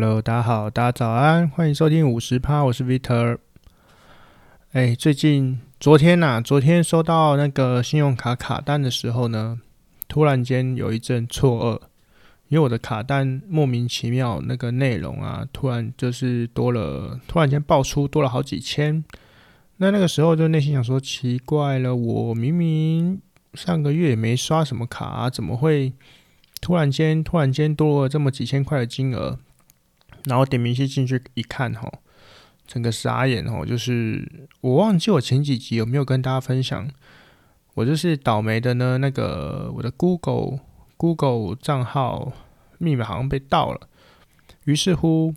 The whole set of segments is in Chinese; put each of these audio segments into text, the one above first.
Hello，大家好，大家早安，欢迎收听五十趴，我是 Vitor。哎，最近昨天呐、昨天收到那个信用卡卡单的时候呢，突然间有一阵错愕，因为我的卡单莫名其妙那个内容啊，突然就是多了，突然间爆出多了好几千。那那个时候就内心想说，奇怪了，我明明上个月也没刷什么卡，怎么会突然间突然间多了这么几千块的金额？然后点明细进去一看，吼，整个傻眼，吼，就是我忘记我前几集有没有跟大家分享，我就是倒霉的呢。那个我的 Google Google 账号密码好像被盗了，于是乎，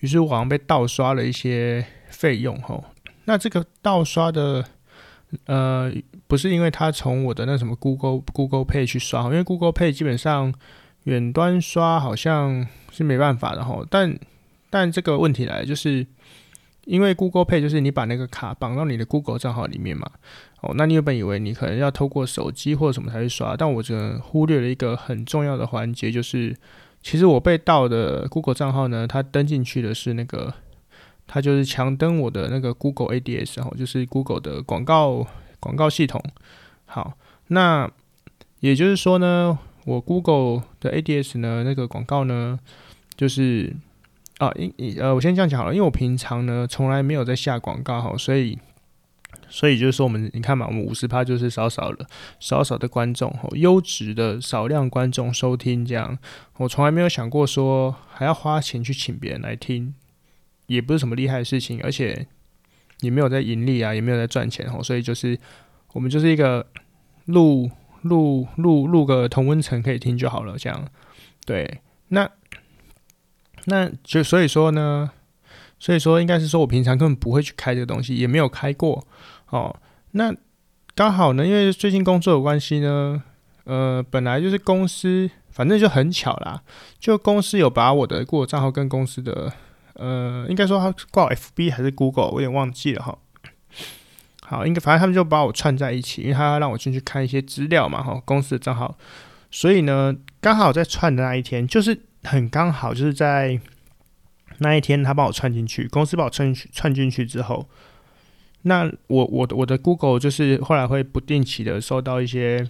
于是我好像被盗刷了一些费用，吼。那这个盗刷的，呃，不是因为他从我的那什么 Google Google Pay 去刷，因为 Google Pay 基本上远端刷好像是没办法的哈。但但这个问题来就是，因为 Google Pay 就是你把那个卡绑到你的 Google 账号里面嘛，哦，那你原本以为你可能要透过手机或者什么才去刷，但我这忽略了一个很重要的环节，就是其实我被盗的 Google 账号呢，它登进去的是那个。它就是强登我的那个 Google ADS，然后就是 Google 的广告广告系统。好，那也就是说呢，我 Google 的 ADS 呢，那个广告呢，就是啊，因呃，我先这样讲好了，因为我平常呢从来没有在下广告哈，所以所以就是说我们你看嘛，我们五十趴就是少少的少少的观众哈，优质的少量观众收听这样，我从来没有想过说还要花钱去请别人来听。也不是什么厉害的事情，而且也没有在盈利啊，也没有在赚钱哦，所以就是我们就是一个录录录录个同温层可以听就好了，这样对。那那就所以说呢，所以说应该是说我平常根本不会去开这个东西，也没有开过哦。那刚好呢，因为最近工作有关系呢，呃，本来就是公司，反正就很巧啦，就公司有把我的过账号跟公司的。呃，应该说他挂 FB 还是 Google，我有点忘记了哈。好，应该反正他们就把我串在一起，因为他要让我进去看一些资料嘛哈，公司的账号。所以呢，刚好在串的那一天，就是很刚好就是在那一天，他帮我串进去，公司把我串进去串进去之后，那我我的我的 Google 就是后来会不定期的收到一些。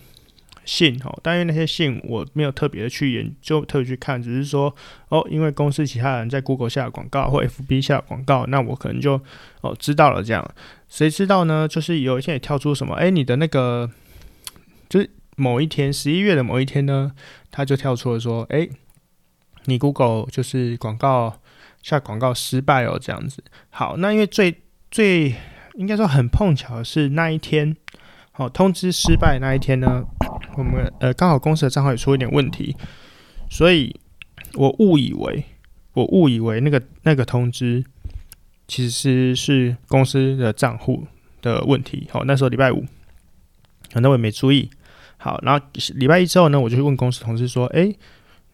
信哦，但因为那些信我没有特别的去研究，特别去看，只是说哦，因为公司其他人在 Google 下广告或 FB 下广告，那我可能就哦知道了这样。谁知道呢？就是有一天也跳出什么，哎，你的那个就是某一天十一月的某一天呢，他就跳出了说，哎，你 Google 就是广告下广告失败哦，这样子。好，那因为最最应该说很碰巧的是那一天，好，通知失败那一天呢。我们呃刚好公司的账号也出一点问题，所以我误以为我误以为那个那个通知其实是公司的账户的问题。好，那时候礼拜五，那我也没注意。好，然后礼拜一之后呢，我就去问公司同事说：“诶，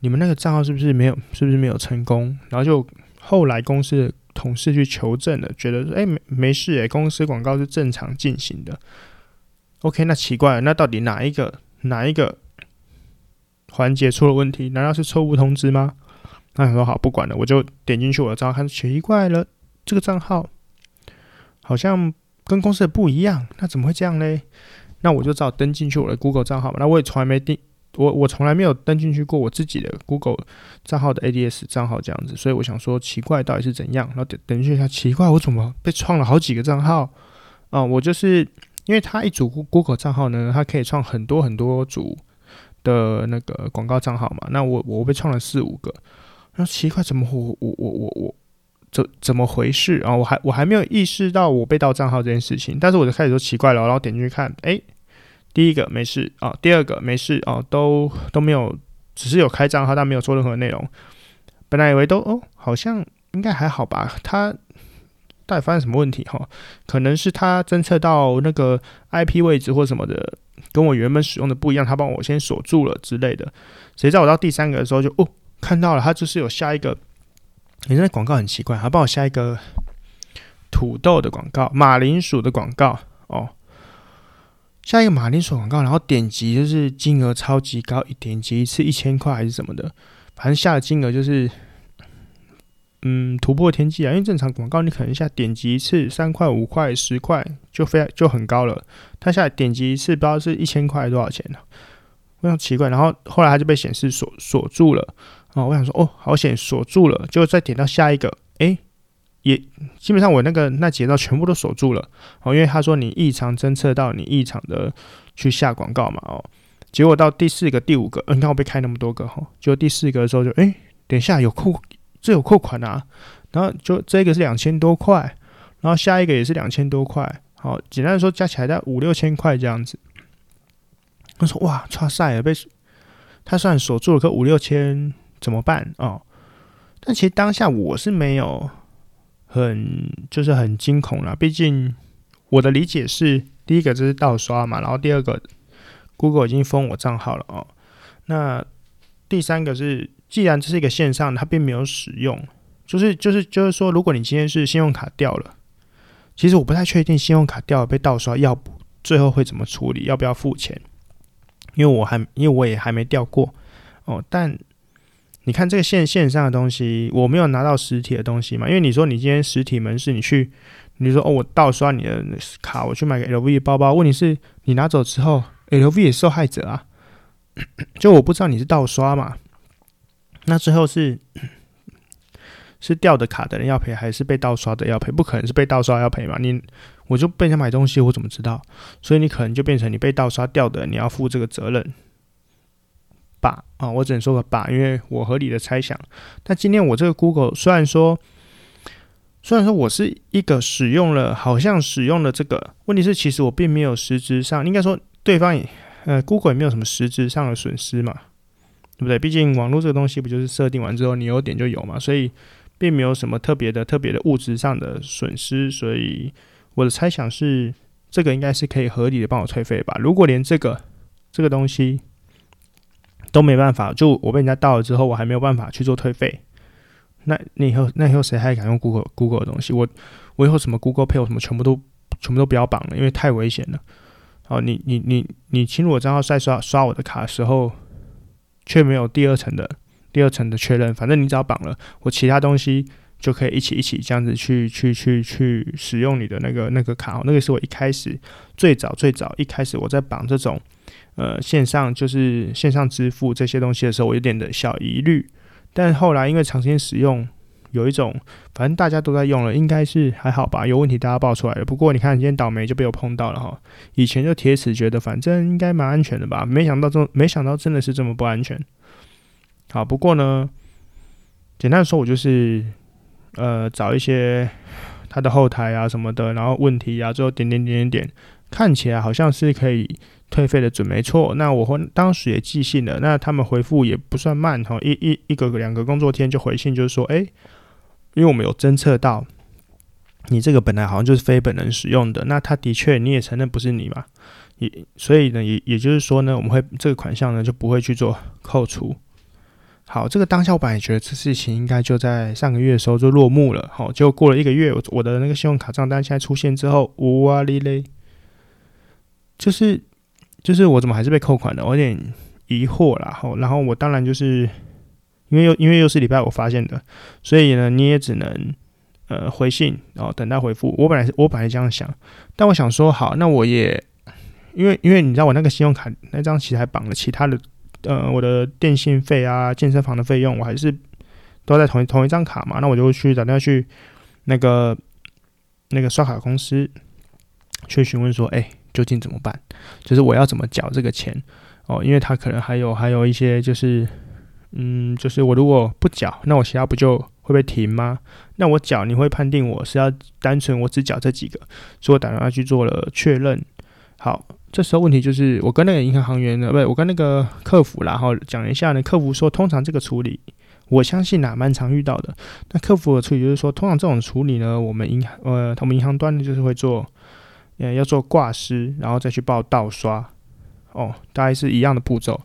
你们那个账号是不是没有？是不是没有成功？”然后就后来公司的同事去求证了，觉得说：“诶，没没事，诶，公司广告是正常进行的。”OK，那奇怪了，那到底哪一个？哪一个环节出了问题？难道是错误通知吗？那很好，不管了，我就点进去我的账号看，奇怪了，这个账号好像跟公司的不一样，那怎么会这样呢？那我就只好登进去我的 Google 账号嘛。那我也从来没登，我我从来没有登进去过我自己的 Google 账号的 ADS 账号这样子，所以我想说奇怪到底是怎样？然后等等一下，奇怪，我怎么被创了好几个账号啊？我就是。因为它一组 Google 账号呢，它可以创很多很多组的那个广告账号嘛。那我我被创了四五个，那奇怪，怎么我我我我我怎怎么回事啊？我还我还没有意识到我被盗账号这件事情，但是我就开始说奇怪了，然后点进去看，哎，第一个没事啊，第二个没事啊，都都没有，只是有开账号，但没有做任何内容。本来以为都哦，好像应该还好吧，他。到底发生什么问题哈？可能是他侦测到那个 IP 位置或什么的，跟我原本使用的不一样，他帮我先锁住了之类的。谁知道我到第三个的时候就哦看到了，他就是有下一个，你那广告很奇怪，他帮我下一个土豆的广告、马铃薯的广告哦，下一个马铃薯广告，然后点击就是金额超级高，一点击一次一千块还是什么的，反正下的金额就是。嗯突破天际啊！因为正常广告你可能一下点击一次三块、五块、十块就非就很高了，他下来点击一次不知道是一千块多少钱呢、非常奇怪。然后后来他就被显示锁锁住了啊！我想说哦，好险锁住了，就再点到下一个，诶，也基本上我那个那几道全部都锁住了哦，因为他说你异常侦测到你异常的去下广告嘛哦，结果到第四个、第五个，你看我被开那么多个哈，结果第四个的时候就诶，等一下有扣。这有扣款啊，然后就这个是两千多块，然后下一个也是两千多块，好，简单的说加起来在五六千块这样子。他说哇，差赛了，被他算锁住了，可五六千怎么办哦？但其实当下我是没有很就是很惊恐啦，毕竟我的理解是，第一个就是盗刷嘛，然后第二个 Google 已经封我账号了哦，那第三个是。既然这是一个线上，它并没有使用，就是就是就是说，如果你今天是信用卡掉了，其实我不太确定信用卡掉了被盗刷要不，最后会怎么处理，要不要付钱？因为我还因为我也还没掉过哦。但你看这个线线上的东西，我没有拿到实体的东西嘛？因为你说你今天实体门市，你去，你说哦，我盗刷你的卡，我去买个 LV 包包，问题是你拿走之后，LV 也受害者啊，就我不知道你是盗刷嘛。那最后是 是掉的卡的人要赔，还是被盗刷的要赔？不可能是被盗刷要赔嘛？你我就被人买东西，我怎么知道？所以你可能就变成你被盗刷掉的，你要负这个责任吧？啊，我只能说个吧，因为我合理的猜想。但今天我这个 Google 虽然说，虽然说我是一个使用了，好像使用了这个，问题是其实我并没有实质上，应该说对方也呃 Google 也没有什么实质上的损失嘛。对不对？毕竟网络这个东西不就是设定完之后你有点就有嘛，所以并没有什么特别的、特别的物质上的损失。所以我的猜想是，这个应该是可以合理的帮我退费吧。如果连这个这个东西都没办法，就我被人家盗了之后，我还没有办法去做退费，那那以后那以后谁还敢用 Google Google 的东西？我我以后什么 Google Pay 我什么全部都全部都不要绑了，因为太危险了。哦，你你你你侵入我账号再刷刷我的卡的时候。却没有第二层的第二层的确认，反正你只要绑了，我其他东西就可以一起一起这样子去去去去使用你的那个那个卡号。那个是我一开始最早最早一开始我在绑这种呃线上就是线上支付这些东西的时候，我有点的小疑虑。但后来因为长时间使用，有一种反正大家都在用了，应该是还好吧？有问题大家爆出来了。不过你看今天倒霉就被我碰到了哈。以前就铁齿觉得反正应该蛮安全的吧，没想到这没想到真的是这么不安全。好，不过呢，简单说，我就是呃找一些它的后台啊什么的，然后问题啊，最后点点点点点，看起来好像是可以退费的准没错。那我当时也寄信了，那他们回复也不算慢哈，一一一个两个工作天就回信，就是说，哎。因为我们有侦测到，你这个本来好像就是非本人使用的，那他的确你也承认不是你嘛，也所以呢，也也就是说呢，我们会这个款项呢就不会去做扣除。好，这个当下我本来觉得这事情应该就在上个月的时候就落幕了，好，结果过了一个月，我我的那个信用卡账单现在出现之后，哇哩嘞，就是就是我怎么还是被扣款的，我有点疑惑啦，后，然后我当然就是。因为又因为又是礼拜五发现的，所以呢，你也只能呃回信，然后等待回复。我本来是我本来这样想，但我想说好，那我也因为因为你知道我那个信用卡那张其实还绑了其他的呃我的电信费啊、健身房的费用，我还是都在同一同一张卡嘛。那我就去打电话去那个那个刷卡公司去询问说，哎，究竟怎么办？就是我要怎么缴这个钱哦？因为他可能还有还有一些就是。嗯，就是我如果不缴，那我其他不就会被停吗？那我缴，你会判定我是要单纯我只缴这几个，所以我打电话去做了确认。好，这时候问题就是我跟那个银行行员呢，不是我跟那个客服啦，然后讲一下呢，客服说通常这个处理，我相信呐，蛮常遇到的。那客服的处理就是说，通常这种处理呢，我们银行呃，他们银行端呢就是会做，呃，要做挂失，然后再去报盗刷，哦，大概是一样的步骤，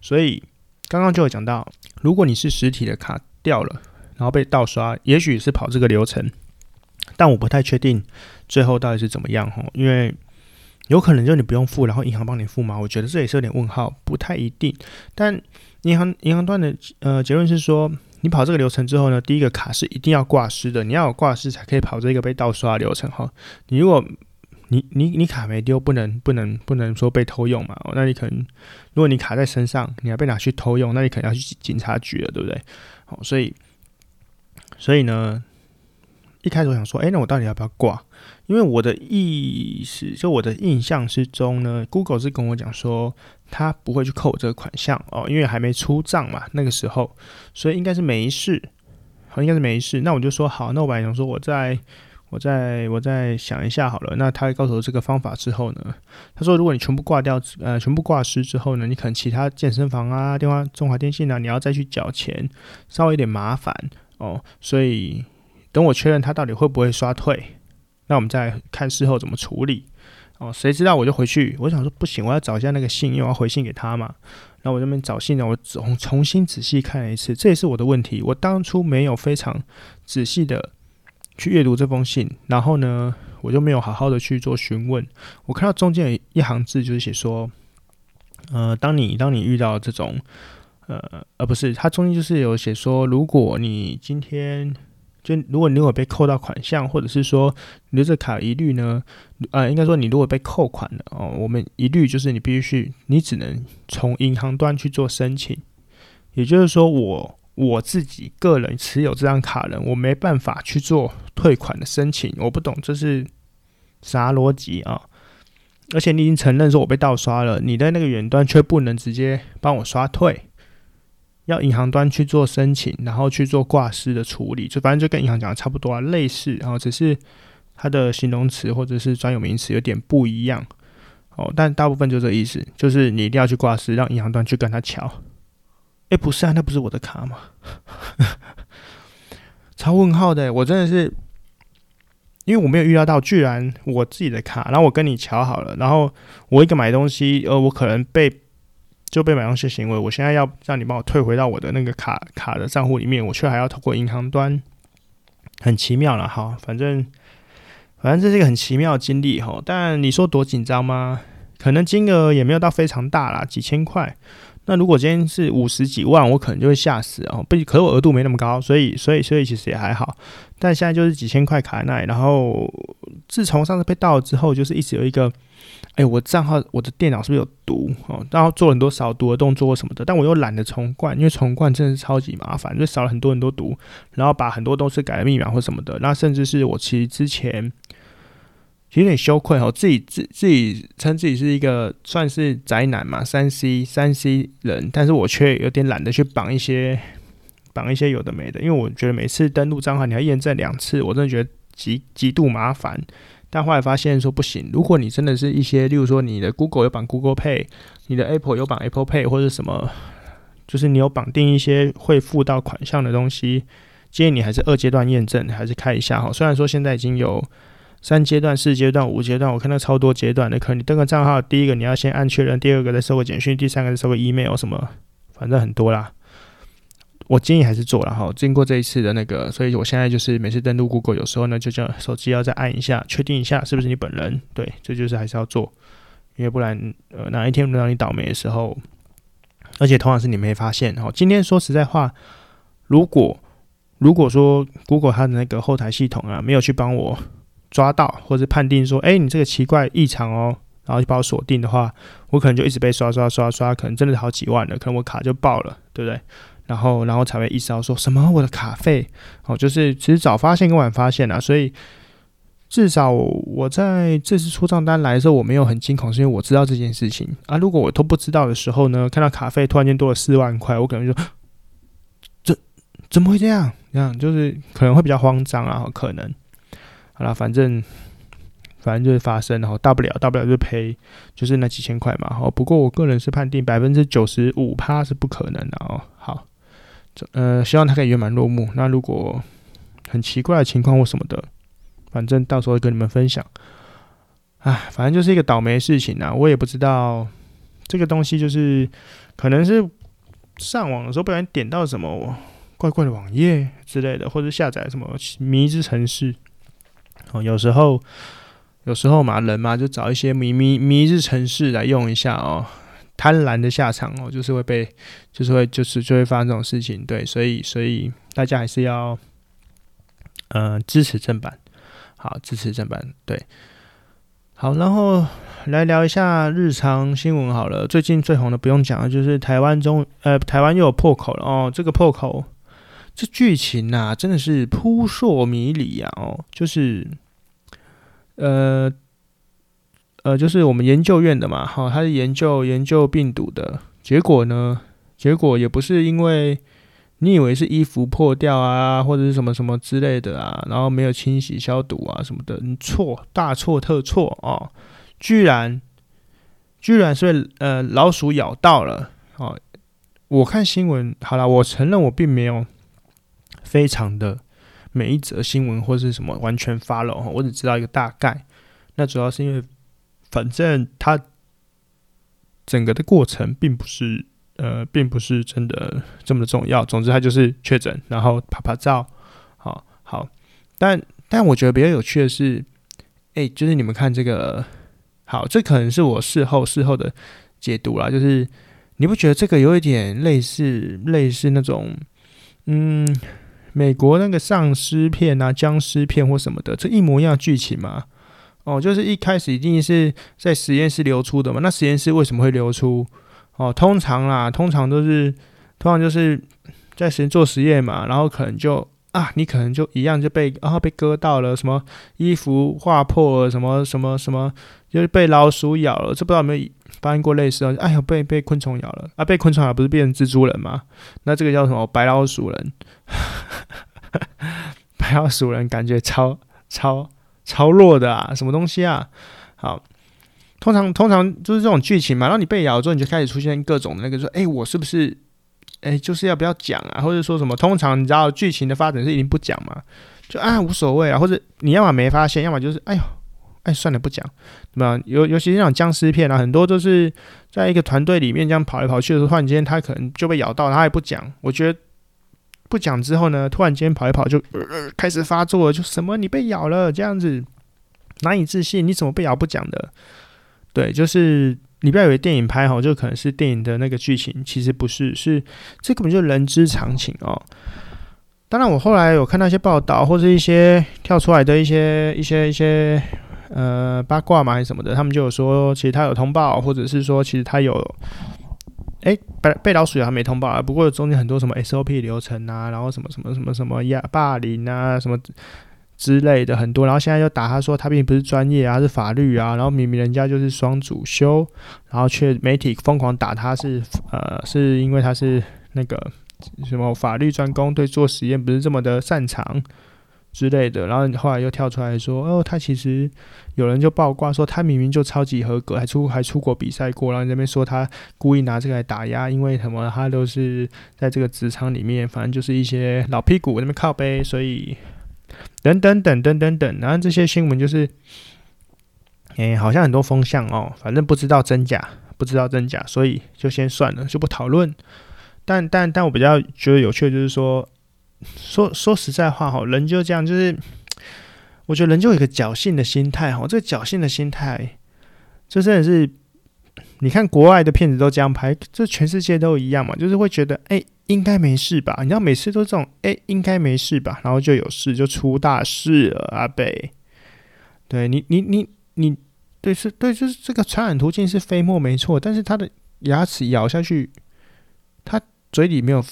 所以。刚刚就有讲到，如果你是实体的卡掉了，然后被盗刷，也许是跑这个流程，但我不太确定最后到底是怎么样哈，因为有可能就你不用付，然后银行帮你付嘛，我觉得这也是有点问号，不太一定。但银行银行端的呃结论是说，你跑这个流程之后呢，第一个卡是一定要挂失的，你要有挂失才可以跑这个被盗刷流程哈。你如果你你你卡没丢，不能不能不能说被偷用嘛，哦那你可能如果你卡在身上，你要被拿去偷用，那你可能要去警察局了，对不对？好，所以所以呢，一开始我想说，哎，那我到底要不要挂？因为我的意思，就我的印象之中呢，Google 是跟我讲说。他不会去扣我这个款项哦，因为还没出账嘛，那个时候，所以应该是没事，好，应该是没事。那我就说好，那我本来想说，我在我再我再想一下好了。那他告诉我这个方法之后呢，他说如果你全部挂掉，呃，全部挂失之后呢，你可能其他健身房啊、电话、中华电信啊，你要再去缴钱，稍微有点麻烦哦。所以等我确认他到底会不会刷退，那我们再看事后怎么处理。哦，谁知道我就回去，我想说不行，我要找一下那个信，因为我要回信给他嘛。然后我这边找信呢，我重重新仔细看了一次，这也是我的问题。我当初没有非常仔细的去阅读这封信，然后呢，我就没有好好的去做询问。我看到中间有一行字，就是写说，呃，当你当你遇到这种，呃，呃，不是，它中间就是有写说，如果你今天。就如果你如果被扣到款项，或者是说你的卡一律呢，呃，应该说你如果被扣款了哦，我们一律就是你必须去，你只能从银行端去做申请。也就是说我，我自己个人持有这张卡人，我没办法去做退款的申请。我不懂这是啥逻辑啊？而且你已经承认说我被盗刷了，你的那个远端却不能直接帮我刷退。要银行端去做申请，然后去做挂失的处理，就反正就跟银行讲的差不多啊，类似，然后只是它的形容词或者是专有名词有点不一样哦，但大部分就这意思，就是你一定要去挂失，让银行端去跟他瞧。哎，不是啊，那不是我的卡吗？超问号的，我真的是，因为我没有预料到，居然我自己的卡，然后我跟你瞧好了，然后我一个买东西，呃，我可能被。就被买东西行为，我现在要让你帮我退回到我的那个卡卡的账户里面，我却还要透过银行端，很奇妙了哈。反正反正这是一个很奇妙的经历哈。但你说多紧张吗？可能金额也没有到非常大啦，几千块。那如果今天是五十几万，我可能就会吓死哦。不，可是我额度没那么高，所以所以所以其实也还好。但现在就是几千块卡在那里，然后自从上次被盗了之后，就是一直有一个。哎，我账号我的电脑是不是有毒哦？然后做很多扫毒的动作什么的，但我又懒得重灌，因为重灌真的是超级麻烦，就扫了很多很多毒，然后把很多东西改了密码或什么的。那甚至是我其实之前其实有点羞愧哦，自己自自己称自己是一个算是宅男嘛，三 C 三 C 人，但是我却有点懒得去绑一些绑一些有的没的，因为我觉得每次登录账号你要验证两次，我真的觉得极极度麻烦。但后来发现说不行，如果你真的是一些，例如说你的 Google 有绑 Google Pay，你的 Apple 有绑 Apple Pay 或者什么，就是你有绑定一些会付到款项的东西，建议你还是二阶段验证，还是开一下哈。虽然说现在已经有三阶段、四阶段、五阶段，我看到超多阶段的，可能你登个账号，第一个你要先按确认，第二个再收个简讯，第三个再收个 email 什么，反正很多啦。我建议还是做了哈，经过这一次的那个，所以我现在就是每次登录 Google，有时候呢就叫手机要再按一下，确定一下是不是你本人。对，这就是还是要做，因为不然呃哪一天轮到你倒霉的时候，而且同样是你没发现哈。今天说实在话，如果如果说 Google 它的那个后台系统啊没有去帮我抓到，或者判定说，哎，你这个奇怪异常哦，然后就把我锁定的话，我可能就一直被刷刷刷刷，可能真的好几万了，可能我卡就爆了，对不对？然后，然后才会意识到说什么我的卡费哦，就是其实早发现跟晚发现啊，所以至少我在这次出账单来的时候，我没有很惊恐，是因为我知道这件事情啊。如果我都不知道的时候呢，看到卡费突然间多了四万块，我可能就这怎么会这样？这样就是可能会比较慌张啊，可能好了，反正反正就是发生，然后大不了大不了就赔，就是那几千块嘛。哦，不过我个人是判定百分之九十五趴是不可能的哦。好。呃，希望他可以圆满落幕。那如果很奇怪的情况或什么的，反正到时候跟你们分享。唉，反正就是一个倒霉事情啊。我也不知道这个东西，就是可能是上网的时候不小心点到什么怪怪的网页之类的，或者下载什么迷之城市。哦，有时候有时候嘛，人嘛就找一些迷迷迷日程式来用一下哦。贪婪的下场哦，就是会被，就是会，就是就会发生这种事情。对，所以所以大家还是要，呃，支持正版，好，支持正版，对，好，然后来聊一下日常新闻好了。最近最红的不用讲了，就是台湾中，呃，台湾又有破口了哦。这个破口，这剧情呐、真的是扑朔迷离啊！哦，就是，呃。呃，就是我们研究院的嘛，哈，他是研究研究病毒的，结果呢，结果也不是因为你以为是衣服破掉啊，或者是什么什么之类的啊，然后没有清洗消毒啊什么的，你错，大错特错哦，居然，居然是被呃老鼠咬到了哦。我看新闻，好了，我承认我并没有非常的每一则新闻或是什么完全 follow，我只知道一个大概，那主要是因为。反正它整个的过程并不是呃，并不是真的这么的重要。总之，它就是确诊，然后拍拍照，好好。但但我觉得比较有趣的是，哎、就是你们看这个，好，这可能是我事后事后的解读啦。就是你不觉得这个有一点类似类似那种，嗯，美国那个丧尸片啊、僵尸片或什么的，这一模一样剧情嘛？哦，就是一开始一定是在实验室流出的嘛？那实验室为什么会流出？哦，通常啦，通常都是，通常就是在实验做实验嘛，然后可能就啊，你可能就一样就被啊被割到了，什么衣服划破了，什么什么什么，就是被老鼠咬了，这不知道有没有发生过类似的？哎呦，被被昆虫咬了啊，被昆虫咬不是变成蜘蛛人吗？那这个叫什么？白老鼠人，白老鼠人感觉超超。超弱的啊，什么东西啊？好，通常通常就是这种剧情嘛。然后你被咬之后，你就开始出现各种那个说，哎、我是不是，哎、就是要不要讲啊？或者说什么？通常你知道剧情的发展是一定不讲嘛？就啊无所谓啊，或者你要么没发现，要么就是哎呦，哎算了不讲，对吧？尤尤其是那种僵尸片啊，很多都是在一个团队里面这样跑来跑去的时候，突然间他可能就被咬到，他也不讲。我觉得。不讲之后呢，突然间跑一跑就、开始发作了，就什么你被咬了这样子，难以置信，你怎么被咬不讲的？对，就是你不要以为电影拍好就可能是电影的那个剧情，其实不是，是这根本就人之常情哦。当然，我后来有看到一些报道或者一些跳出来的一些一些一些呃八卦嘛还是什么的，他们就有说其实他有通报，或者是说其实他有。哎，被被老鼠咬还没通报啊，不过中间很多什么 SOP 流程啊，然后什么什么什么什么呀霸凌啊什么之类的很多，然后现在又打他说他并不是专业啊，是法律啊，然后明明人家就是双主修，然后却媒体疯狂打他是呃是因为他是那个什么法律专攻，对做实验不是这么的擅长。之类的，然后后来又跳出来说，哦，他其实有人就爆挂说他明明就超级合格，还出还出国比赛过，然后那边说他故意拿这个来打压，因为什么他都是在这个职场里面，反正就是一些老屁股那边靠背，所以等等等等等等，然后这些新闻就是，哎，好像很多风向哦，反正不知道真假，不知道真假，所以就先算了，就不讨论。但但但我比较觉得有趣的就是说。说说实在话哈，人就这样，就是我觉得人就有一个侥幸的心态哈。这个侥幸的心态，就真的是你看国外的片子都这样拍，这全世界都一样嘛，就是会觉得哎、应该没事吧？你知道每次都这种哎、应该没事吧？然后就有事，就出大事了，阿北。对你，你，你，你，对，是，对，就是这个传染途径是飞沫没错，但是他的牙齿咬下去，他嘴里没有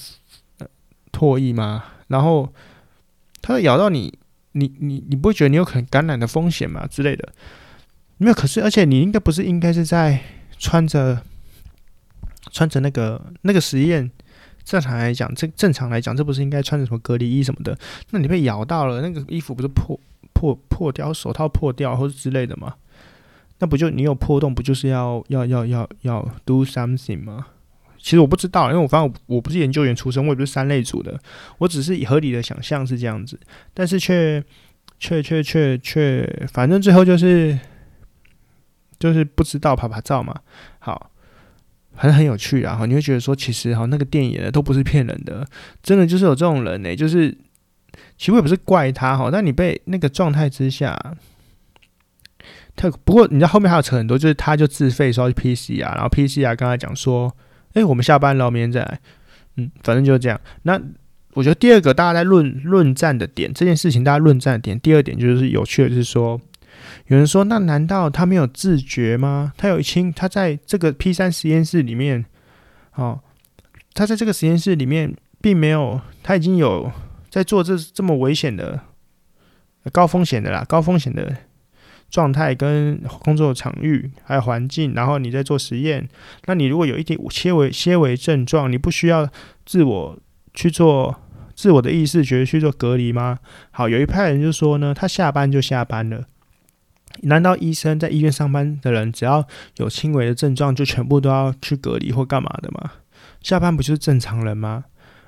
唾液吗？然后他咬到你，你你你不会觉得你有可能感染的风险吗？之类的，没有。可是，而且你应该不是应该是在穿着穿着那个那个实验，正常来讲，这正常来讲，这不是应该穿着什么隔离衣什么的？那你被咬到了，那个衣服不是破破破掉，手套破掉或者之类的吗？那不就你有破洞，不就是要要要要要 do something 吗？其实我不知道，因为我反正我不是研究员出身，我也不是三类组的，我只是以合理的想象是这样子，但是却却却却却，反正最后就是就是不知道拍拍照嘛。好，反正很有趣啊，哈，你会觉得说，其实哈那个电影的都不是骗人的，真的就是有这种人呢、就是其实我也不是怪他哈，但你被那个状态之下，他不过你知道后面还有扯很多，就是他就自费说 PCR，然后 PCR 跟他讲说，哎，我们下班了，明天再来。嗯，反正就是这样。那我觉得第二个大家在论论战的点，这件事情大家论战的点，第二点就是有趣的，就是说，有人说，那难道他没有自觉吗？他有一亲，他在这个 P 三实验室里面，哦，他在这个实验室里面并没有，他已经有在做这这么危险的、高风险的啦，高风险的。状态跟工作场域还有环境，然后你在做实验，那你如果有一点些微些微症状，你不需要自我去做自我的意识觉得去做隔离吗？好，有一派人就说呢，他下班就下班了。难道医生在医院上班的人，只要有轻微的症状，就全部都要去隔离或干嘛的吗？下班不就是正常人吗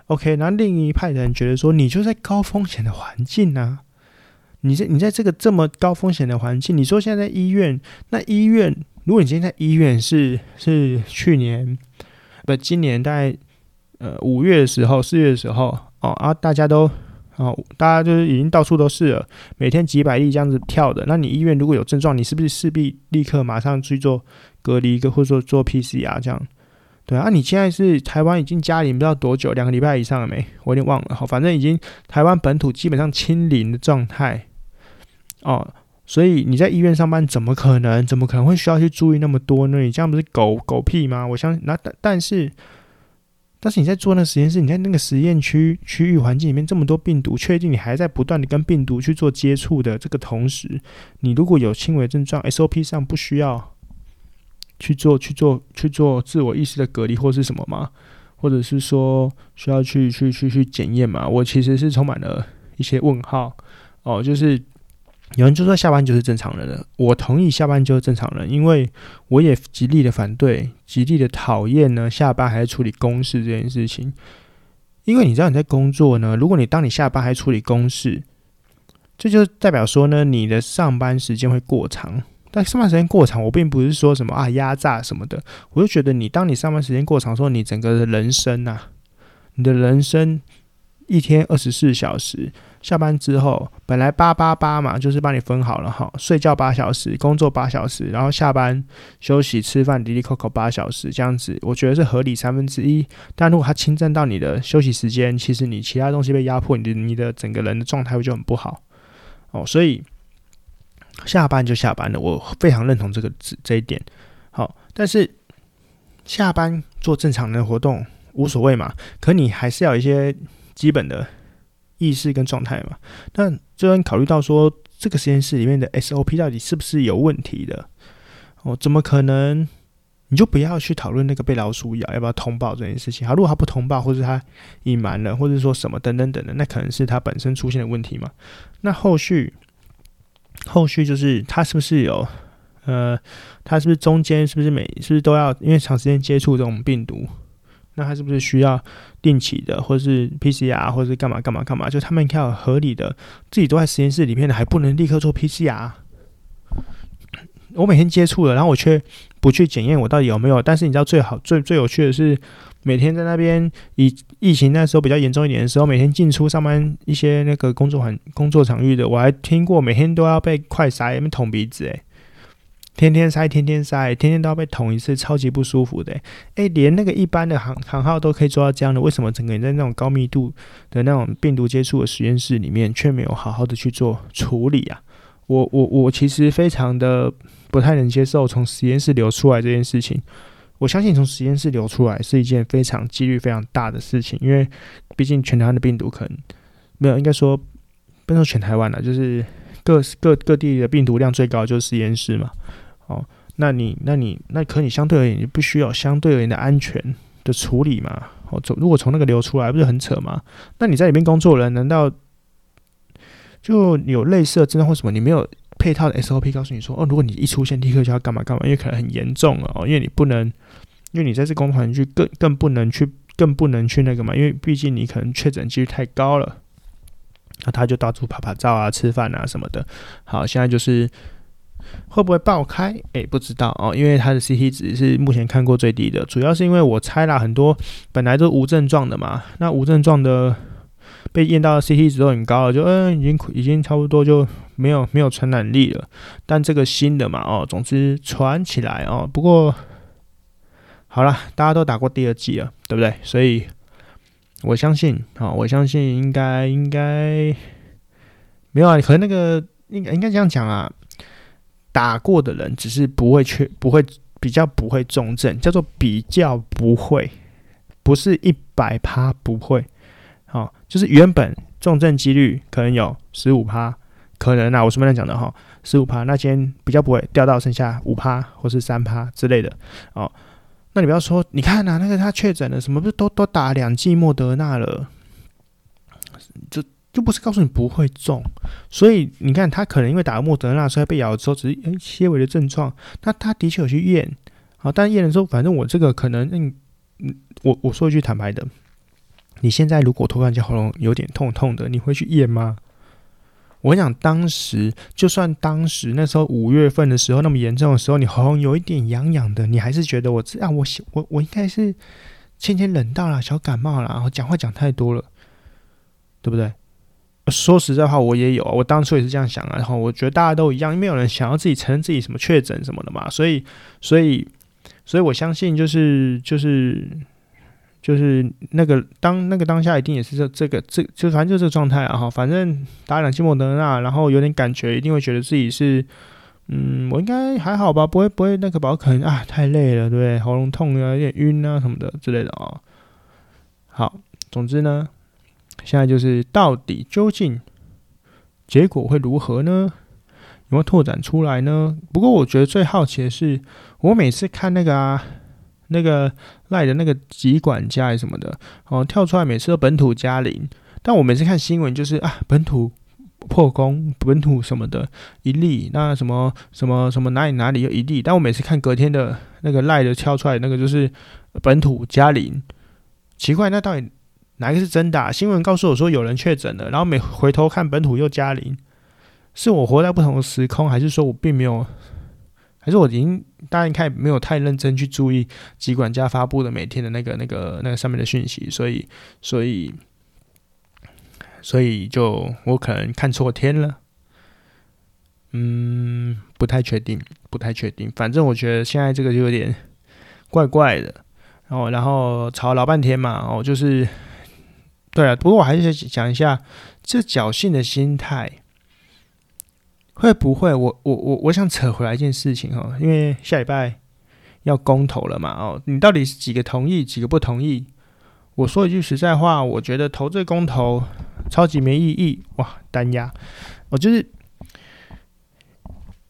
？OK，那另一派的人觉得说，你就在高风险的环境呢、啊。你在你在这个这么高风险的环境，你说现在在医院，那医院，如果你今天在医院是是去年不今年大概呃五月的时候四月的时候哦啊大家都哦大家就是已经到处都是了，每天几百例这样子跳的，那你医院如果有症状，你是不是势必立刻马上去做隔离一个或者说做 PCR 这样？对啊，你现在是台湾已经加零不知道多久，两个礼拜以上了没？我有点忘了，好，反正已经台湾本土基本上清零的状态。哦，所以你在医院上班，怎么可能？怎么可能会需要去注意那么多呢？你这样不是狗狗屁吗？我相信，那但但是，但是你在做那个实验室，你在那个实验区区域环境里面这么多病毒，确定你还在不断的跟病毒去做接触的这个同时，你如果有轻微症状，SOP 上不需要去做去做去做自我意识的隔离或是什么吗？或者是说需要去去去去检验吗？我其实是充满了一些问号哦，就是。有人就说下班就是正常人了，我同意下班就是正常人，因为我也极力的反对、极力的讨厌呢下班还在处理公事这件事情。因为你知道你在工作呢，如果你当你下班还处理公事，这就代表说呢你的上班时间会过长。但上班时间过长，我并不是说什么啊压榨什么的，我就觉得你当你上班时间过长的时候，你整个人生呐、啊，你的人生一天二十四小时。下班之后，本来八八八嘛，就是帮你分好了哈，睡觉八小时，工作八小时，然后下班休息吃饭，滴滴扣扣八小时，这样子，我觉得是合理三分之一。但如果它侵占到你的休息时间，其实你其他东西被压迫，你的你的整个人的状态会就很不好哦。所以下班就下班了，我非常认同这个这这一点。好，但是下班做正常的活动无所谓嘛，可你还是要有一些基本的。意识跟状态嘛，那就能考虑到说，这个实验室里面的 SOP 到底是不是有问题的？哦，怎么可能？你就不要去讨论那个被老鼠咬要不要通报这件事情。好，如果他不通报，或者他隐瞒了，或者说什么等等等等，那可能是他本身出现的问题嘛。那后续，后续就是他是不是有，呃，他是不是中间是不是每是不是都要因为长时间接触这种病毒？那他是不是需要定期的，或是 PCR，或是干嘛干嘛干嘛？就他们应该要合理的，自己都在实验室里面的，还不能立刻做 PCR。我每天接触了，然后我却不去检验我到底有没有。但是你知道最好最最有趣的是，每天在那边以疫情那时候比较严重一点的时候，每天进出上班一些那个工作环工作场域的，我还听过每天都要被快筛，捅鼻子，诶。天天塞，天天塞，天天都要被捅一次，超级不舒服的。诶，连那个一般的航航号都可以做到这样的，为什么整个人在那种高密度的那种病毒接触的实验室里面，却没有好好的去做处理啊？我我我其实非常的不太能接受从实验室流出来这件事情。我相信从实验室流出来是一件非常几率非常大的事情，因为毕竟全台湾的病毒可能没有，应该说不能说全台湾了，就是各各各地的病毒量最高就是实验室嘛。哦，那你，那你，那可你相对而言，你不需要相对而言的安全的处理嘛？哦，从如果从那个流出来，不是很扯吗？那你在里面工作的人，难道就有类似的症状或什么？你没有配套的 SOP 告诉你说，哦，如果你一出现，立刻就要干嘛干嘛，因为可能很严重哦，因为你不能，因为你在这工作环境更更不能去，更不能去那个嘛，因为毕竟你可能确诊几率太高了。那他就到处拍拍照啊，吃饭啊什么的。好，现在就是。会不会爆开？诶、不知道哦，因为它的 CT 值是目前看过最低的，主要是因为我猜啦，很多本来都无症状的嘛，那无症状的被验到 CT 值都很高了，就嗯，已经已经差不多就没有没有传染力了。但这个新的嘛，哦，总之传起来哦。不过好了，大家都打过第二剂了，对不对？所以我相信，啊，我相信应该应该没有啊。可能那个应该应该这样讲啊，打过的人只是不会缺，不会比较不会重症，叫做比较不会。不是一百趴不会，好、哦，就是原本重症几率可能有十五趴，可能啊，我随便讲的哈，十五趴，那今天比较不会掉到剩下五趴或是三趴之类的，哦，那你不要说，你看呐、啊，那个他确诊了，什么不是都都打两剂莫德纳了，就就不是告诉你不会中，所以你看他可能因为打了莫德纳，所以被咬的时候只是诶些微的症状，那他的确有去验，好，但验的时候，反正我这个可能嗯。我我说一句坦白的，你现在如果突然间喉咙有点痛痛的，你会去验吗？我想，当时就算当时那时候五月份的时候那么严重的时候，你喉咙有一点痒痒的，你还是觉得我这样，我我我应该是先前冷到了小感冒了，然后讲话讲太多了，对不对？说实在话，我也有啊，我当初也是这样想啊，然后我觉得大家都一样，因为没有人想要自己承认自己什么确诊什么的嘛，所以所以。所以我相信，就是就是就是那个当那个当下，一定也是这这个这就反正就这个状态啊哈。反正打两剂莫德纳，然后有点感觉，一定会觉得自己是嗯，我应该还好吧，不会不会那个吧，可能啊太累了，对？喉咙痛啊，有点晕啊什么的之类的啊。好，总之呢，现在就是到底究竟结果会如何呢？有没有拓展出来呢？不过我觉得最好奇的是，我每次看那个啊，那个赖的那个疾管家什么的，哦，跳出来每次都本土加零，但我每次看新闻就是啊，本土破功，本土什么的一例，那什么什么什么哪里哪里有一例，但我每次看隔天的那个赖的跳出来那个就是本土加零，奇怪，那到底哪个是真的啊？新闻告诉我说有人确诊了，然后每回头看本土又加零。是我活在不同的时空，还是说我并没有，还是我已经大家看没有太认真去注意疾管家发布的每天的那个、那个、那个上面的讯息，所以、所以、所以就我可能看错天了。嗯，不太确定，不太确定。反正我觉得现在这个就有点怪怪的。然后，然后吵老半天嘛，哦，就是对啊。不过我还是想讲一下这侥幸的心态。会不会？我我我我想扯回来一件事情哈，因为下礼拜要公投了嘛哦，你到底是几个同意，几个不同意？我说一句实在话，我觉得投这公投超级没意义哇，单压。我就是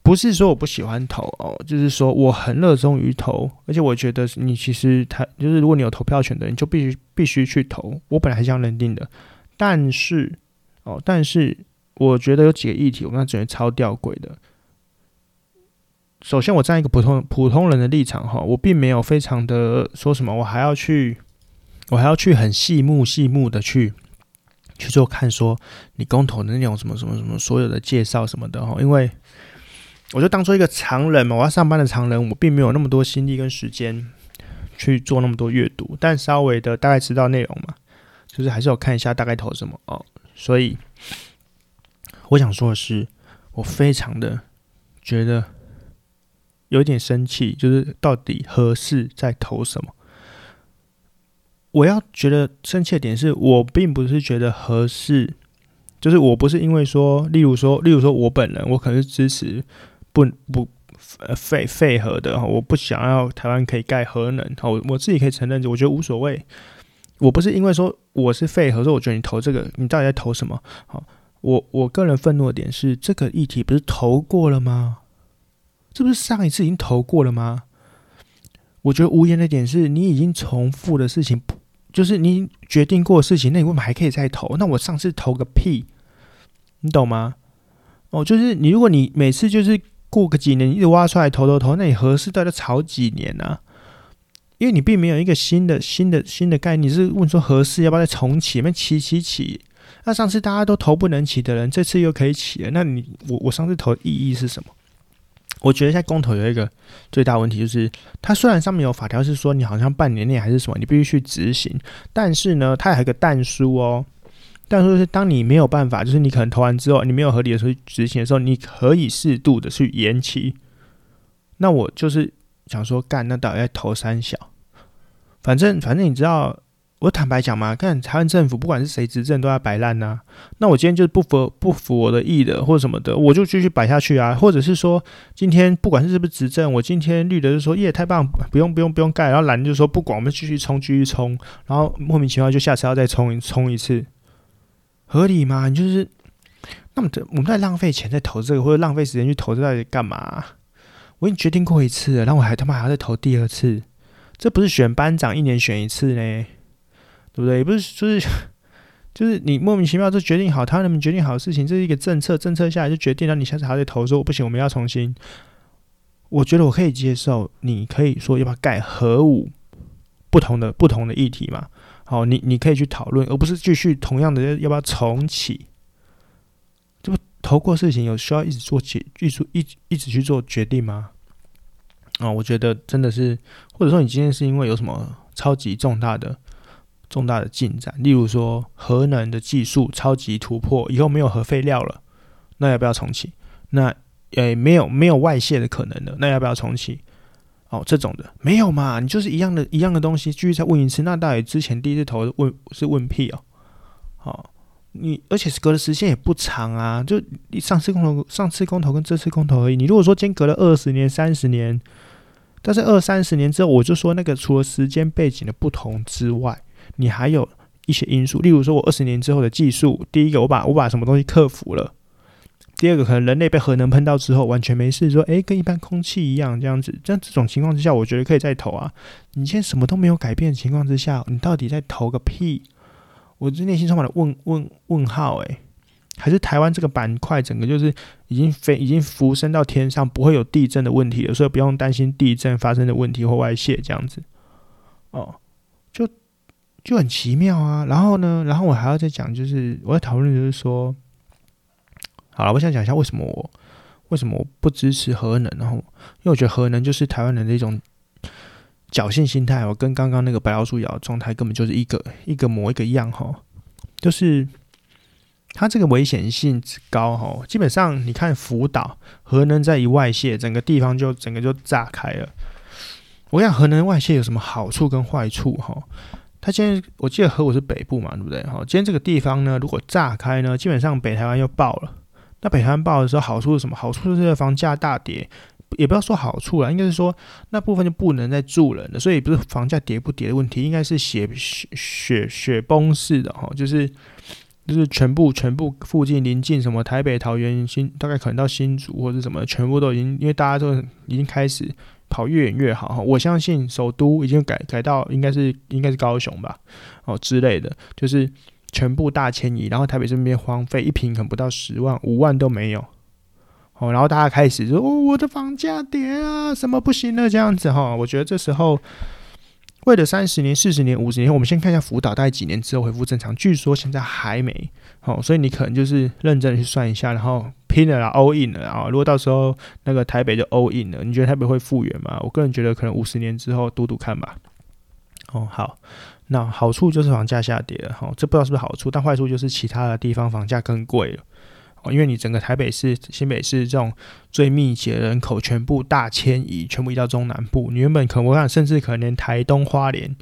不是说我不喜欢投哦，就是说我很热衷于投，而且我觉得你其实他就是如果你有投票权的，你就必须必须去投。我本来还是这样认定的，但是哦，但是。我觉得有几个议题，我跟他觉得超吊诡的。首先，我站一个普通普通人的立场哈，我并没有非常的说什么，我还要去，我还要去很细目细目的去去做看，说你公投的那种什么什么什么所有的介绍什么的哈，因为我就当做一个常人嘛，我要上班的常人，我并没有那么多心力跟时间去做那么多阅读，但稍微的大概知道内容嘛，就是还是要看一下大概投什么哦，所以。我想说的是，我非常的觉得有点生气，就是到底合适在投什么？我要觉得生气的点是我并不是觉得合适，就是我不是因为说，例如说，例如说我本人，我可能是支持不不呃废废核的，我不想要台湾可以盖核能，好，我自己可以承认，我觉得无所谓。我不是因为说我是废核，说我觉得你投这个，你到底在投什么？好。我我个人愤怒的点是，这个议题不是投过了吗？这不是上一次已经投过了吗？我觉得无言的点是，你已经重复的事情，就是你决定过的事情，那你为什么还可以再投？那我上次投个屁，你懂吗？哦，就是你，如果你每次就是过个几年一直挖出来投投投，那你合适都要炒几年呢、啊？因为你并没有一个新的新的新的概念，你是问说合适要不要再重启？那起起起。那上次大家都投不能起的人，这次又可以起了。那你我我上次投的意义是什么？我觉得现在公投有一个最大问题，就是它虽然上面有法条是说你好像半年内还是什么，你必须去执行，但是呢，它还有个但书哦。但是，是当你没有办法，就是你可能投完之后，你没有合理的去执行的时候，你可以适度的去延期。那我就是想说，干那到底要投三小？反正反正你知道。我坦白讲嘛，看台湾政府不管是谁执政都要摆烂呐。那我今天就是不服不服我的意的或者什么的，我就继续摆下去啊。或者是说，今天不管是是不是执政，我今天绿的就说耶太棒，不用不用不用盖，然后蓝就说不管，我们继续冲继续冲，然后莫名其妙就下次要再冲一冲一次，合理吗？你就是那么的，我们在浪费钱在投这个，或者浪费时间去投这到底干嘛？我已经决定过一次了，然后我还他妈还要再投第二次，这不是选班长一年选一次呢？对不对？也不是，就是就是你莫名其妙就决定好，他能不能决定好事情，这是一个政策，政策下来就决定了，你下次还得投说不行，我们要重新。我觉得我可以接受，你可以说要不要盖核武，不同的不同的议题嘛。好，你你可以去讨论，而不是继续同样的要不要重启。这不投过事情有需要一直做决，一直一一直去做决定吗？啊，我觉得真的是，或者说你今天是因为有什么超级重大的。重大的进展，例如说核能的技术超级突破，以后没有核废料了，那要不要重启？那诶、没有没有外泄的可能了，那要不要重启？哦，这种的没有嘛？你就是一样的一样的东西，继续再问一次。那到底之前第一次投问是问屁哦？好、哦，你而且是隔的时间也不长啊，就你上次公投上次公投跟这次公投而已。你如果说间隔了二十年三十年，但是二三十年之后，我就说那个除了时间背景的不同之外。你还有一些因素，例如说，我二十年之后的技术，第一个，我把我把什么东西克服了；第二个，可能人类被核能喷到之后完全没事，说，诶，跟一般空气一样这样子。像这种情况之下，我觉得可以再投啊。你现在什么都没有改变的情况之下，你到底在投个屁？我这内心充满了问问问号。诶，还是台湾这个板块整个就是已经飞已经浮升到天上，不会有地震的问题了，所以不用担心地震发生的问题或外泄这样子。哦，就。就很奇妙啊，然后呢，然后我还要再讲，就是我在讨论，就是说，好了，我想讲一下为什么我为什么我不支持核能，然后因为我觉得核能就是台湾人的一种侥幸心态，我跟刚刚那个白老鼠咬的状态根本就是一个一个模一个样哈，就是它这个危险性之高哈，基本上你看福岛核能在一外泄，整个地方就整个就炸开了。我跟你讲核能外泄有什么好处跟坏处哈？他今天我记得核武是北部嘛，对不对？好，今天这个地方呢，如果炸开呢，基本上北台湾又爆了。那北台湾爆的时候，好处是什么？好处就是房价大跌，也不要说好处了，应该是说那部分就不能再住人了。所以不是房价跌不跌的问题，应该是雪雪雪雪崩式的哈，就是就是全部全部附近临近什么台北、桃园、新，大概可能到新竹或者什么，全部都已经因为大家都已经开始。跑越远越好哈！我相信首都已经改改到应该是应该是高雄吧，哦之类的，就是全部大迁移，然后台北这边荒废，一坪可能不到十万，五万都没有。哦，然后大家开始说哦，我的房价跌啊，什么不行了这样子哈。我觉得这时候为了三十年、四十年、五十年，我们先看一下福岛大概几年之后恢复正常，据说现在还没。哦，所以你可能就是认真的去算一下，然后。拼了啦，all in 了啊！如果到时候那个台北就 all in 了，你觉得台北会复原吗？我个人觉得可能五十年之后赌赌看吧。哦，好，那好处就是房价下跌了，哈，这不知道是不是好处，但坏处就是其他的地方房价更贵了。哦，因为你整个台北市、新北市这种最密集的人口全部大迁移，全部移到中南部。你原本可能我想，甚至可能连台东花莲，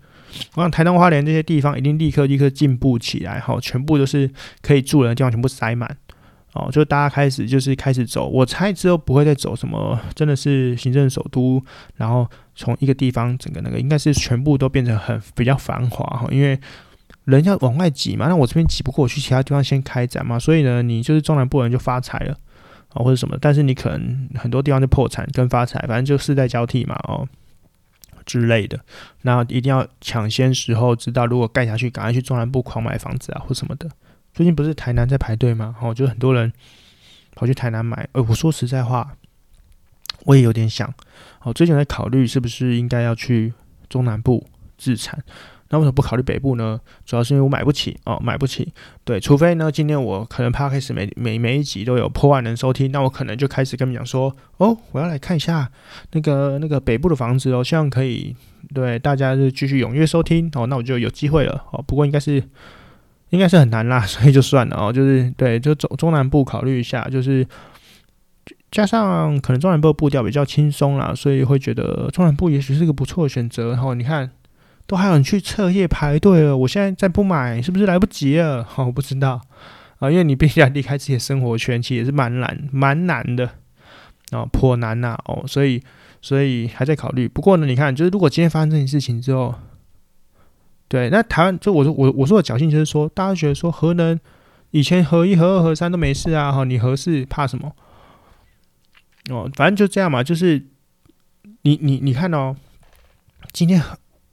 我想台东花莲这些地方一定立刻立刻进步起来，哈，全部都是可以住人的地方，全部塞满。哦，就大家开始就是开始走，我猜之后不会再走什么，真的是行政首都，然后从一个地方整个那个应该是全部都变成很比较繁华哈，因为人要往外挤嘛，那我这边挤不过，我去其他地方先开展嘛，所以呢，你就是中南部人就发财了啊，或者什么，但是你可能很多地方就破产跟发财，反正就世代交替嘛哦之类的，那一定要抢先时候知道，如果盖下去，赶快去中南部狂买房子啊或什么的。最近不是台南在排队吗？哦，就很多人跑去台南买。呃，我说实在话，我也有点想。哦，最近在考虑是不是应该要去中南部自产。那为什么不考虑北部呢？主要是因为我买不起哦，买不起。对，除非呢，今天我可能 Podcast 每每每一集都有破万人收听，那我可能就开始跟你讲说，哦，我要来看一下那个那个北部的房子哦，希望可以对大家就继续踊跃收听哦，那我就有机会了哦。不过应该是。应该是很难啦，所以就算了哦。就是对，就中中南部考虑一下，就是加上可能中南部步调比较轻松啦，所以会觉得中南部也许是个不错的选择。然后你看，都还有人去彻夜排队了，我现在再不买，是不是来不及了？好，我不知道 啊，因为你必须要离开自己的生活圈，其实也是蛮难蛮难的哦，颇难呐哦，所以所以还在考虑。不过呢，你看，就是如果今天发生这件事情之后。对，那台湾就我说我我说的侥幸就是说，大家觉得说核能以前核一、核二、核三都没事啊，哈，你核四怕什么？哦，反正就这样嘛，就是你你你看哦，今天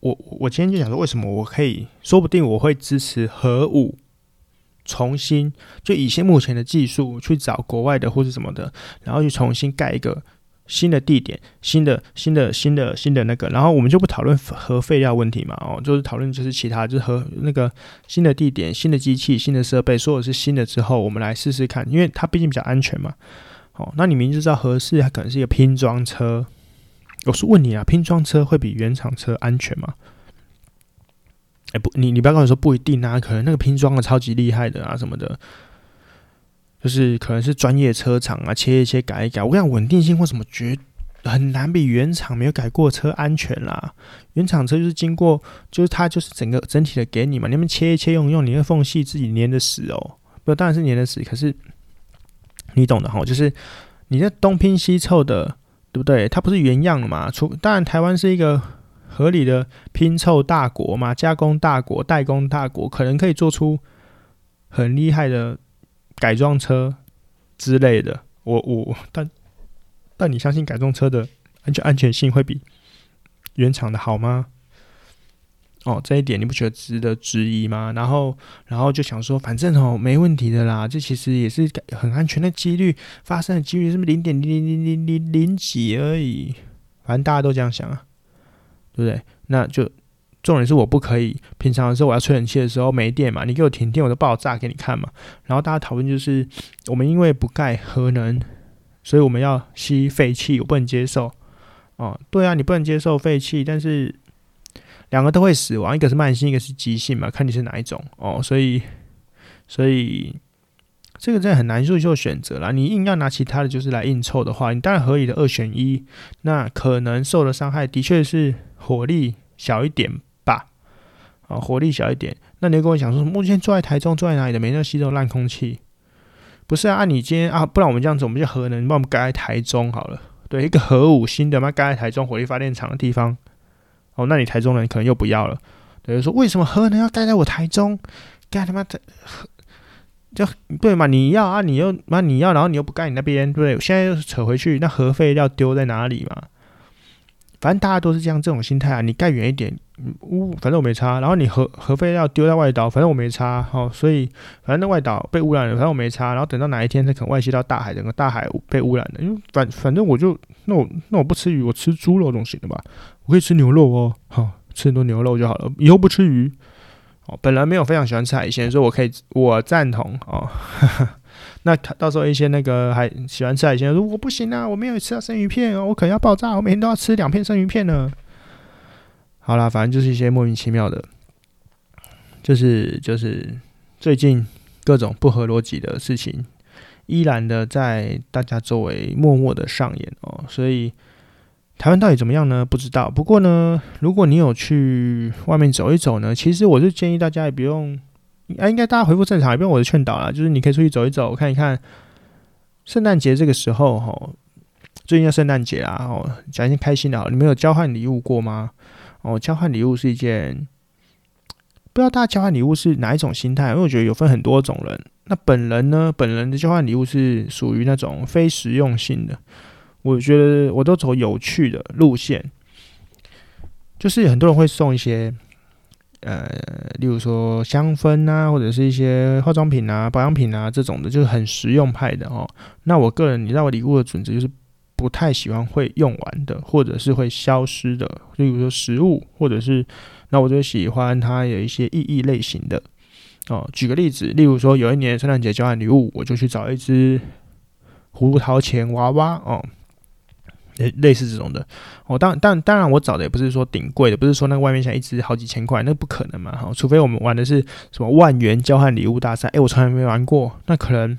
我我今天就想说，为什么我可以，说不定我会支持核武重新就以现目前的技术去找国外的或是什么的，然后去重新盖一个。新的地点，新的、新的、新的、新的那个，然后我们就不讨论核废料问题嘛，哦，就是讨论就是其他，就是核那个新的地点、新的机器、新的设备，所有是新的之后，我们来试试看，因为它毕竟比较安全嘛。哦，那你明知道合适它可能是一个拼装车，我是问你啊，拼装车会比原厂车安全吗？哎，不，你你不要跟我说不一定啊，可能那个拼装的超级厉害的啊什么的。就是可能是专业车厂啊，切一切改一改。我跟你讲，稳定性或什么绝很难比原厂没有改过车安全啦？原厂车就是经过，就是它就是整个整体的给你嘛，你们切一切用用，你那缝隙自己粘的死哦。不，当然是粘的死，可是你懂的哈，就是你这东拼西凑的，对不对？它不是原样的嘛？除当然台湾是一个合理的拼凑大国嘛，加工大国、代工大国，可能可以做出很厉害的。改装车之类的，我我但但你相信改装车的安全安全性会比原厂的好吗？哦，这一点你不觉得值得质疑吗？然后然后就想说，反正哦没问题的啦，这其实也是很安全的几率，发生的几率是不是零点零零零零零零几而已？反正大家都这样想啊，对不对？那就。重点是我不可以，平常的时候我要吹冷气的时候没电嘛，你给我停电我就爆炸给你看嘛。然后大家讨论就是，我们因为不盖核能，所以我们要吸废气，我不能接受。哦，对啊，你不能接受废气，但是两个都会死亡，一个是慢性，一个是急性嘛，看你是哪一种哦。所以，所以这个真的很难做做选择啦。你硬要拿其他的就是来硬凑的话，你当然合理的二选一，那可能受的伤害的确是火力小一点吧。啊，火力小一点，那你就跟我讲说，目前住在台中，住在哪里的，没那吸这种烂空气？不是啊，按你今天啊，不然我们这样子，我们就核能，帮我们盖在台中好了。对，一个核武新的嘛，盖在台中火力发电厂的地方。哦，那你台中人可能又不要了。等于说，为什么核能要盖在我台中？盖他妈的，就对嘛？你要啊，你又那你要，然后你又不盖你那边，对不对？现在又扯回去，那核废料丢在哪里嘛？反正大家都是这样这种心态啊，你盖远一点。呜、嗯，反正我没差。然后你核核废料丢在外岛，反正我没差。好、哦，所以反正那外岛被污染了，反正我没差。然后等到哪一天它可能外泄到大海，整个大海被污染了，因为反反正我就那我那我不吃鱼，我吃猪肉总行的吧？我可以吃牛肉哦，好、吃很多牛肉就好了。以后不吃鱼。哦，本来没有非常喜欢吃海鲜，所以我可以我赞同哦。那到时候一些那个还喜欢吃海鲜，说我不行啊，我没有吃到生鱼片哦，我可能要爆炸，我每天都要吃两片生鱼片呢。好啦，反正就是一些莫名其妙的，就是就是最近各种不合逻辑的事情，依然的在大家周围默默的上演哦。所以台湾到底怎么样呢？不知道。不过呢，如果你有去外面走一走呢，其实我是建议大家也不用，啊，应该大家恢复正常，也不用我的劝导啦。就是你可以出去走一走，看一看。圣诞节这个时候，吼，最近要圣诞节啦，哦，讲一些开心的。你们有交换礼物过吗？哦，交换礼物是一件，不知道大家交换礼物是哪一种心态，因为我觉得有分很多种人。那本人呢，本人的交换礼物是属于那种非实用性的，我觉得我都走有趣的路线，就是很多人会送一些，呃，例如说香氛啊，或者是一些化妆品啊、保养品啊这种的，就是很实用派的哦。那我个人，你知道我礼物的准则就是。不太喜欢会用完的，或者是会消失的，例如说食物，或者是那我就喜欢它有一些意义类型的哦。举个例子，例如说有一年圣诞节交换礼物，我就去找一只胡桃钱娃娃哦。类类似这种的。哦，当当当然，我找的也不是说顶贵的，不是说那个外面像一只好几千块，那不可能嘛。哈，除非我们玩的是什么万元交换礼物大赛，诶、我从来没玩过。那可能，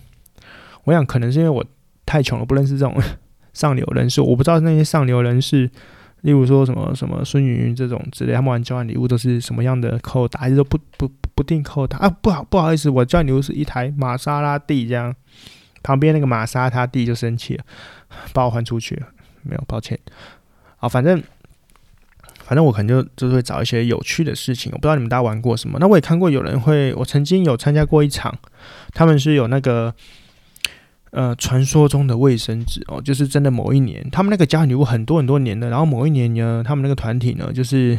我想可能是因为我太穷了，不认识这种 上流人士，我不知道那些上流人士。例如说什么什么孙云云这种之类，他们玩交换礼物都是什么样的扣打，还是都不不不定扣打啊？不好不好意思，我交换礼物是一台玛莎拉蒂这样，旁边那个玛莎他弟就生气了，把我换出去了，没有抱歉。好，反正反正我可能就就是会找一些有趣的事情，我不知道你们大家玩过什么。那我也看过有人会，我曾经有参加过一场，他们是有那个。呃，传说中的卫生纸哦，就是真的某一年，他们那个交换礼物很多很多年的，然后某一年呢，他们那个团体呢，就是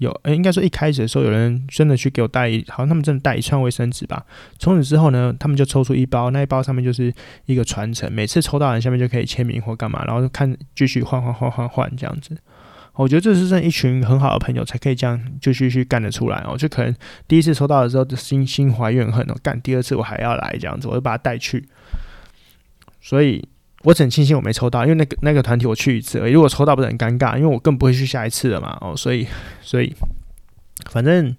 有，呃，应该说一开始的时候，有人真的去给我带一，好像他们真的带一串卫生纸吧。从此之后呢，他们就抽出一包，那一包上面就是一个传承，每次抽到人下面就可以签名或干嘛，然后看继续换换换换换这样子。我觉得这是这一群很好的朋友才可以这样就继续干得出来哦。就可能第一次抽到的时候就心心怀怨恨哦，干第二次我还要来这样子，我就把它带去。所以我很庆幸我没抽到，因为那个那个团体我去一次而已，如果抽到不是很尴尬，因为我更不会去下一次了嘛。哦，所以所以反正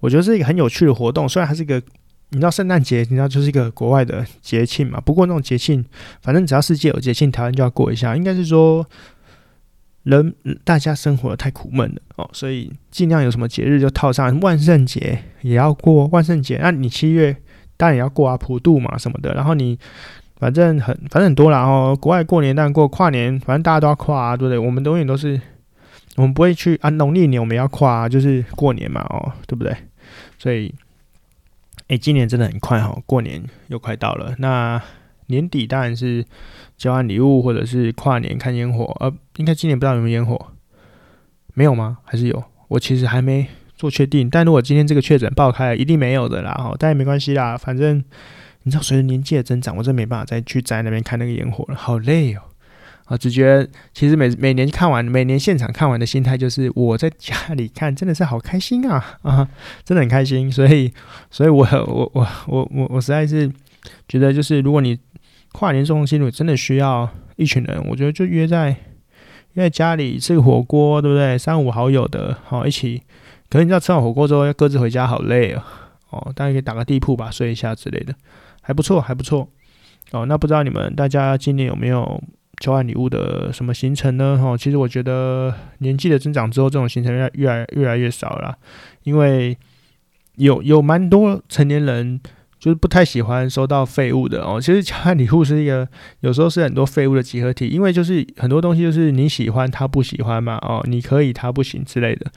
我觉得是一个很有趣的活动。虽然它是一个，你知道圣诞节，你知道就是一个国外的节庆嘛。不过那种节庆，反正只要世界有节庆，台湾就要过一下。应该是说人大家生活太苦闷了哦，所以尽量有什么节日就套上。万圣节也要过，万圣节那你七月当然也要过啊，普渡嘛什么的。然后你。反正很，反正很多啦哦。国外过年当然过跨年，反正大家都要跨啊，对不对？我们永远都是，我们不会去啊。农历年我们要跨啊，就是过年嘛，哦，对不对？所以，哎，今年真的很快哈，过年又快到了。那年底当然是交换礼物，或者是跨年看烟火。呃，应该今年不知道有没有烟火，没有吗？还是有？我其实还没做确定。但如果今天这个确诊爆开了，一定没有的啦。哈，但也没关系啦，反正。你知道，随着年纪的增长，我真没办法再去在那边看那个烟火了，好累哦！啊，只觉得其实每每年看完，每年现场看完的心态就是我在家里看，真的是好开心啊啊，真的很开心。所以，所以我我我我我我实在是觉得，就是如果你跨年这种心理真的需要一群人，我觉得就约在约在家里吃个火锅，对不对？三五好友的，好一起。可是你知道，吃完火锅之后要各自回家，好累哦。哦，大家可以打个地铺吧，睡一下之类的。还不错，还不错哦。那不知道你们大家今年有没有交换礼物的什么行程呢？哈，其实我觉得年纪的增长之后，这种行程越越来越来越少了，因为有有蛮多成年人就是不太喜欢收到废物的哦。其实交换礼物是一个有时候是很多废物的集合体，因为就是很多东西就是你喜欢他不喜欢嘛，哦，你可以他不行之类的。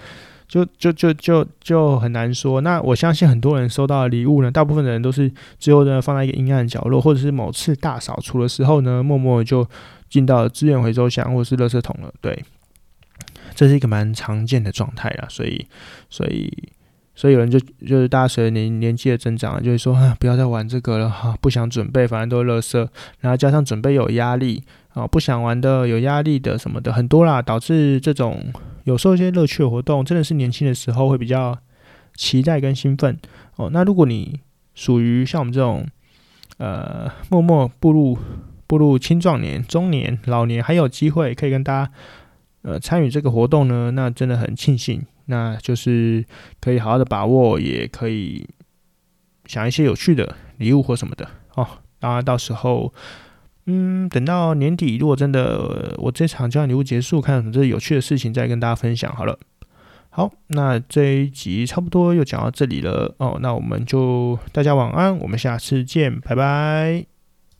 就就就就就很难说。那我相信很多人收到的礼物呢，大部分的人都是最后呢放在一个阴暗角落，或者是某次大扫除的时候呢，默默就进到资源回收箱或者是垃圾桶了。对，这是一个蛮常见的状态啦。所以，所以，所以有人就就是大家随着年年纪的增长，就会说啊，不要再玩这个了哈，不想准备，反正都是垃圾，然后加上准备有压力啊，不想玩的有压力的什么的很多啦，导致这种。有时候一些乐趣的活动，真的是年轻的时候会比较期待跟兴奋哦。那如果你属于像我们这种，呃，默默步入步入青壮年、中年、老年，还有机会可以跟大家呃参与这个活动呢，那真的很庆幸。那就是可以好好的把握，也可以想一些有趣的礼物或什么的哦。当然到时候。嗯，等到年底，如果真的我这场交换礼物结束，看有什么这有趣的事情，再跟大家分享好了。好，那这一集差不多又讲到这里了哦，那我们就大家晚安，我们下次见，拜拜。